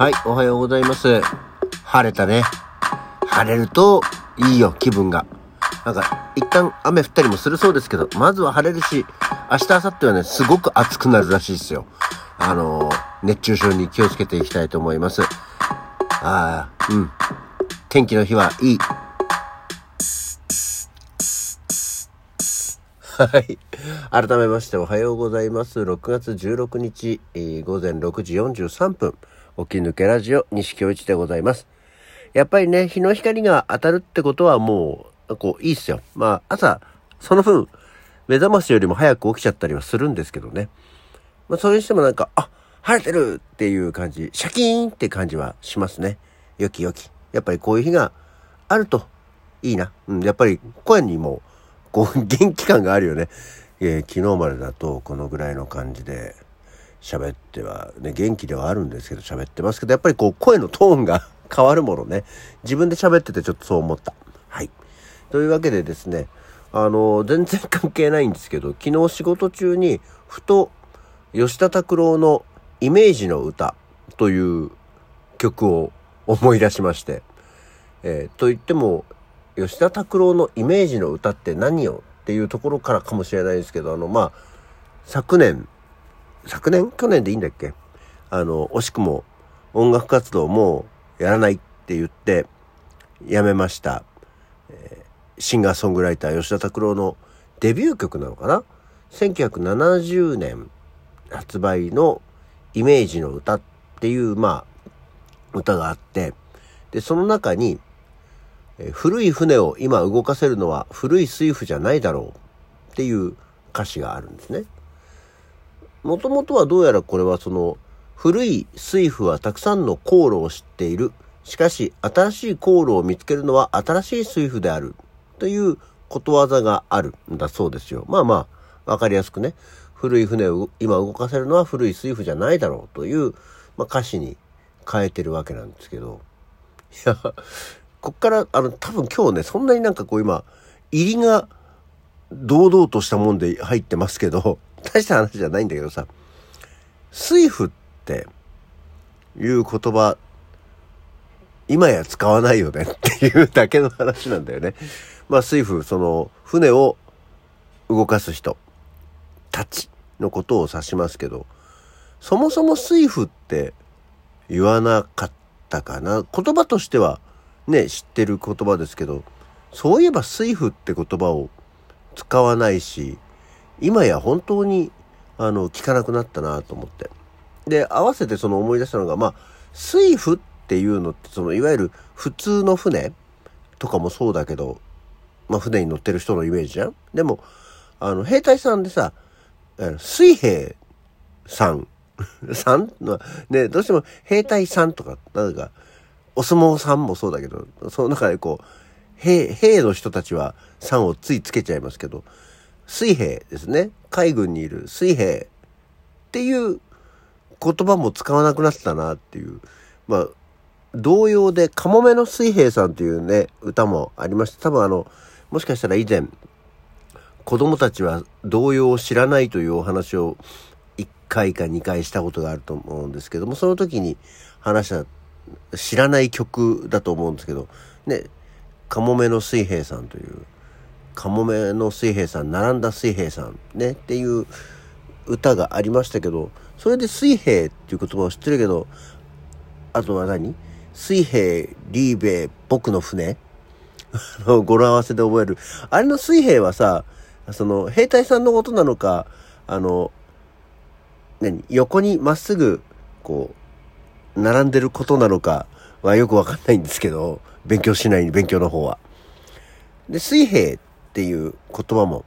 はい、おはようございます。晴れたね。晴れるといいよ、気分が。なんか、一旦雨降ったりもするそうですけど、まずは晴れるし、明日、明後日はね、すごく暑くなるらしいですよ。あのー熱中症に気をつけていきたいと思います。ああ、うん。天気の日はいい。はい。改めましておはようございます。6月16日、えー午前6時43分、起き抜けラジオ、西京一でございます。やっぱりね、日の光が当たるってことはもう、こう、いいっすよ。まあ、朝、その分、目覚ましよりも早く起きちゃったりはするんですけどね。まあ、それにしてもなんか、あ、晴れてるっていう感じ、シャキーンって感じはしますね。よきよき。やっぱりこういう日があるといいな。うん、やっぱり声にも、こう、元気感があるよね。えー昨日までだとこのぐらいの感じで喋っては、ね、元気ではあるんですけど喋ってますけど、やっぱりこう声のトーンが 変わるものね。自分で喋っててちょっとそう思った。はい。というわけでですね、あの、全然関係ないんですけど、昨日仕事中に、ふと、吉田拓郎のイメージの歌という曲を思い出しまして、えーと言っても、吉田拓郎のイメージの歌って何よっていうところからかもしれないですけど、あの、まあ、昨年、昨年？去年でいいんだっけ？あの、惜しくも音楽活動もやらないって言って、やめました。えーシンガーソングライター吉田拓郎のデビュー曲なのかな ?1970 年発売のイメージの歌っていう、まあ、歌があって、で、その中に、え古い船を今動かせるのは古い水夫じゃないだろうっていう歌詞があるんですね。もともとはどうやらこれはその古い水夫はたくさんの航路を知っている。しかし新しい航路を見つけるのは新しい水夫である。ということわざがあるんだそうですよ。まあまあ、わかりやすくね。古い船を今動かせるのは古い水夫じゃないだろうという、まあ、歌詞に変えてるわけなんですけど。いや、こっから、あの、多分今日ね、そんなになんかこう今、入りが堂々としたもんで入ってますけど、大した話じゃないんだけどさ、水夫っていう言葉、今や使わないよねっていうだけの話なんだよね。まあ水夫、その、船を動かす人たちのことを指しますけど、そもそも水夫って言わなかったかな。言葉としてはね、知ってる言葉ですけど、そういえば水夫って言葉を使わないし、今や本当に、あの、聞かなくなったなと思って。で、合わせてその思い出したのが、まあ、水夫っていうのって、その、いわゆる普通の船とかもそうだけど、まあ、船に乗ってる人のイメージじゃん。でも、あの、兵隊さんでさ、水兵さん、さん？のね、どうしても兵隊さんとか、なんか、お相撲さんもそうだけど、その中でこう、兵、兵の人たちはさんをついつけちゃいますけど、水兵ですね。海軍にいる水兵っていう言葉も使わなくなったなっていう。まあ、同様で、カモメの水兵さんというね、歌もありました。多分あの、もしかしたら以前、子供たちは童謡を知らないというお話を1回か2回したことがあると思うんですけども、その時に話した知らない曲だと思うんですけど、ね、カモメの水兵さんという、カモメの水兵さん、並んだ水兵さん、ね、っていう歌がありましたけど、それで水兵っていう言葉を知ってるけど、あとは何？水兵、リーベイ、僕の船？の語呂合わせで覚える。あれの水兵はさ、その、兵隊さんのことなのか、あの、何？横にまっすぐ、こう、並んでることなのかはよくわかんないんですけど、勉強しない、勉強の方は。で、水兵っっていう言葉も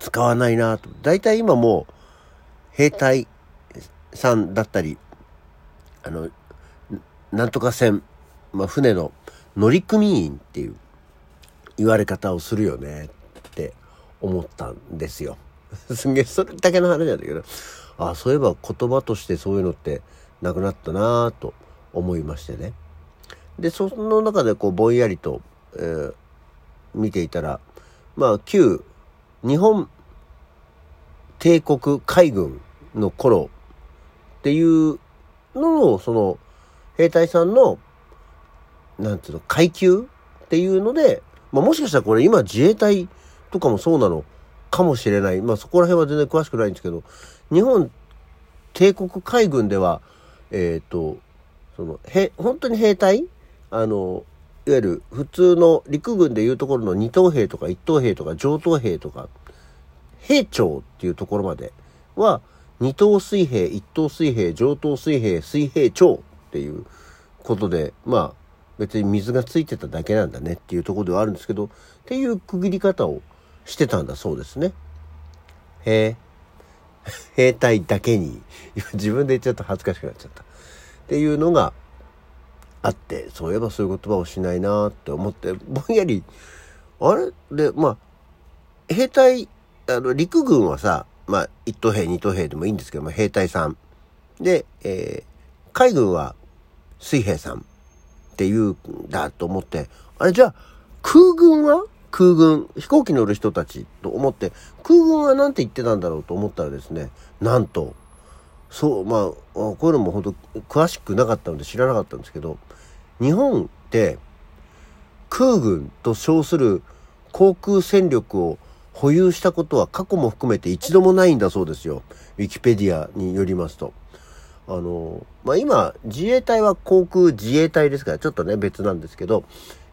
使わないなと。大体今もう、兵隊さんだったり、あの、なんとか船、まあ、船の乗組員っていう言われ方をするよねって思ったんですよ。すんげえそれだけの話なんだけど、あそういえば言葉としてそういうのってなくなったなぁと思いましてね。で、その中でこうぼんやりと、えー見ていたら、まあ旧日本帝国海軍の頃っていうののその兵隊さんの、なんつうの、階級っていうので、まあ、もしかしたらこれ今自衛隊とかもそうなのかもしれない。まあ、そこら辺は全然詳しくないんですけど、日本帝国海軍では、えっ、ー、と、その、へ、本当に兵隊あの、いわゆる普通の陸軍でいうところの二等兵とか一等兵とか上等兵とか、兵長っていうところまでは、二等水兵、一等水兵、上等水兵、水兵長っていうことで、まあ、別に水がついてただけなんだねっていうところではあるんですけど、っていう区切り方をしてたんだそうですね。へえ。兵隊だけに、自分で言っちゃうと恥ずかしくなっちゃった。っていうのがあって、そういえばそういう言葉をしないなって思って、ぼんやり、あれ？で、まあ、兵隊、あの、陸軍はさ、まあ、一等兵、二等兵でもいいんですけども、兵隊さん。で、えー、海軍は水兵さんっていうんだと思って、あれじゃあ、空軍は？空軍、飛行機乗る人たちと思って、空軍は何て言ってたんだろうと思ったらですね、なんと、そう、まあ、こういうのも本当詳しくなかったので知らなかったんですけど、日本って空軍と称する航空戦力を保有したことは過去も含めて一度もないんだそうですよ。ウィキペディアによりますと。あの、まあ、今、自衛隊は航空自衛隊ですから、ちょっとね、別なんですけど、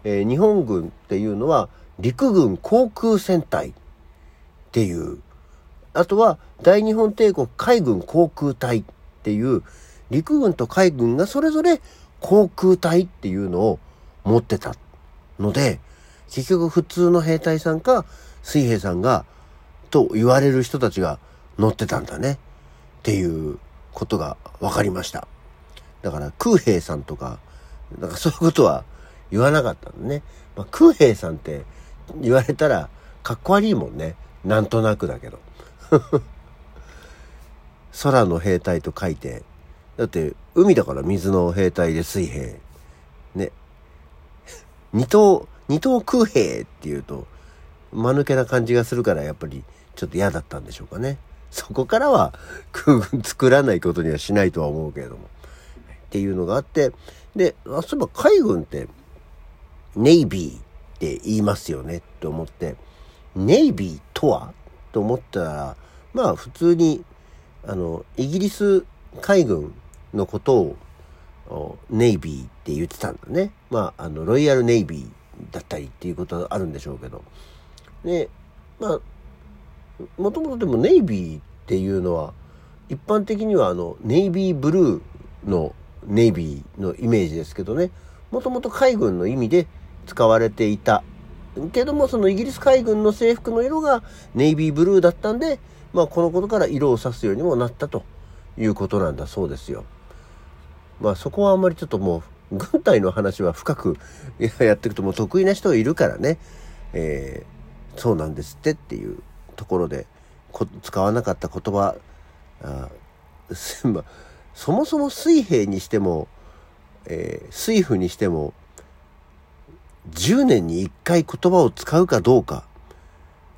えー、日本軍っていうのは、陸軍航空戦隊っていう、あとは大日本帝国海軍航空隊っていう、陸軍と海軍がそれぞれ航空隊っていうのを持ってたので、結局普通の兵隊さんか水兵さんが、と言われる人たちが乗ってたんだねっていうことが分かりました。だから空兵さんとか、なんかそういうことは言わなかったんだね。まあ、空兵さんって言われたらかっこ悪いもんね。なんとなくだけど。空の兵隊と書いて。だって海だから水の兵隊で水兵。ね。二等、二等空兵っていうと、間抜けな感じがするからやっぱりちょっと嫌だったんでしょうかね。そこからは空軍 作らないことにはしないとは思うけれども。っていうのがあって、で、あそういえば海軍ってネイビーって言いますよねって思って、ネイビーとは？と思ったら、まあ普通に、あの、イギリス海軍のことをネイビーって言ってたんだね。まあ、あの、ロイヤルネイビーだったりっていうことはあるんでしょうけど。で、まあ、もともとでもネイビーっていうのは、一般的にはあの、ネイビーブルーのネイビーのイメージですけどね、もともと海軍の意味で使われていた。けども、そのイギリス海軍の制服の色がネイビーブルーだったんで、まあ、このことから色を指すようにもなったということなんだそうですよ。まあ、そこはあんまりちょっともう、軍隊の話は深く やっていくともう得意な人がいるからね、えー、そうなんですってっていうところで使わなかった言葉あ そもそも水兵にしても、えー、水夫にしても10年に1回言葉を使うかどうか。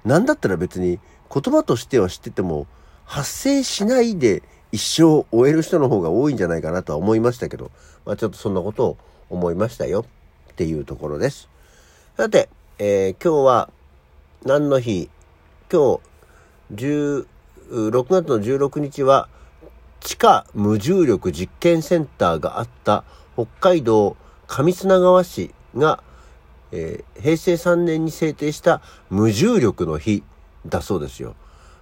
なんだったら別に言葉としては知ってても発生しないで一生終える人の方が多いんじゃないかなとは思いましたけど、まあちょっとそんなことを思いましたよっていうところです。さて、えー、今日は何の日？今日16月の16日は地下無重力実験センターがあった北海道上砂川市がえー、平成3年に制定した無重力の日だそうですよ。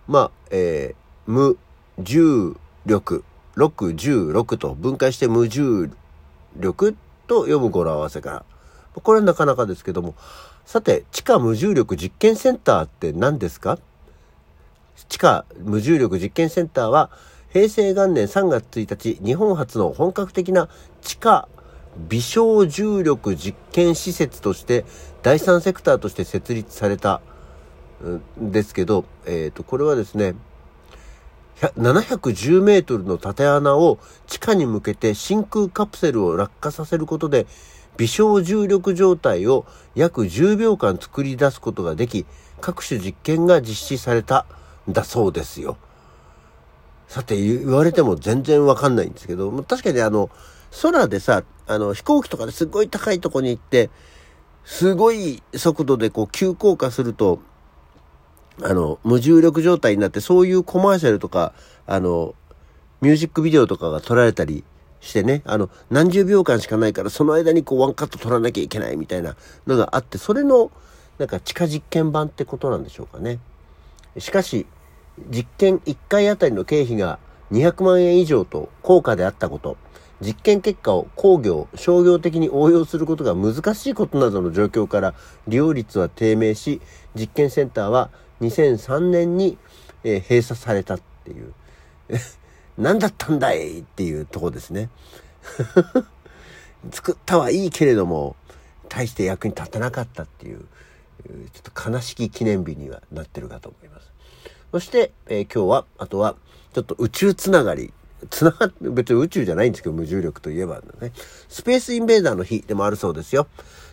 まあ、えー、無重力、6、16と分解して無重力と読む語呂合わせから。これはなかなかですけども。さて、地下無重力実験センターって何ですか？地下無重力実験センターは、平成元年3月1日、日本初の本格的な地下微小重力実験施設として第三セクターとして設立されたんですけど、えっ、ー、と、これはですね、710メートルの縦穴を地下に向けて真空カプセルを落下させることで微小重力状態を約10秒間作り出すことができ各種実験が実施されたんだそうですよ。さて言われても全然わかんないんですけど確かにあの空でさ、あの、飛行機とかですごい高いとこに行って、すごい速度でこう急降下すると、あの、無重力状態になって、そういうコマーシャルとか、あの、ミュージックビデオとかが撮られたりしてね、あの、何十秒間しかないから、その間にこうワンカット撮らなきゃいけないみたいなのがあって、それの、なんか地下実験版ってことなんでしょうかね。しかし、実験1回あたりの経費が200万円以上と高価であったこと、実験結果を工業、商業的に応用することが難しいことなどの状況から利用率は低迷し、実験センターは2003年に、え閉鎖されたっていう。何だったんだいっていうとこですね。作ったはいいけれども、大して役に立たなかったっていう、ちょっと悲しき記念日にはなってるかと思います。そして、えー、今日は、あとは、ちょっと宇宙つながり。つながって、別に宇宙じゃないんですけど、無重力といえばね。スペースインベーダーの日でもあるそうですよ。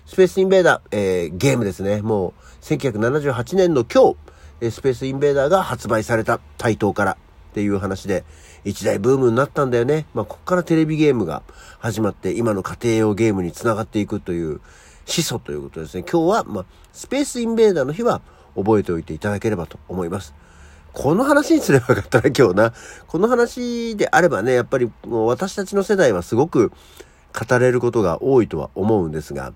スペースインベーダー、えー、ゲームですね。もう、1978年の今日、スペースインベーダーが発売された台頭からっていう話で、一大ブームになったんだよね。まあ、こっからテレビゲームが始まって、今の家庭用ゲームに繋がっていくという始祖ということですね。今日は、まあ、スペースインベーダーの日は覚えておいていただければと思います。この話にすればよかったな、今日な。この話であればね、やっぱりもう私たちの世代はすごく語れることが多いとは思うんですが、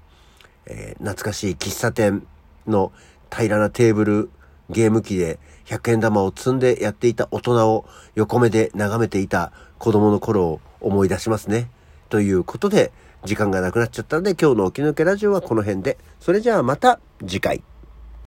えー、懐かしい喫茶店の平らなテーブル、ゲーム機で100円玉を積んでやっていた大人を横目で眺めていた子供の頃を思い出しますね。ということで、時間がなくなっちゃったので、今日の起き抜けラジオはこの辺で。それじゃあまた次回。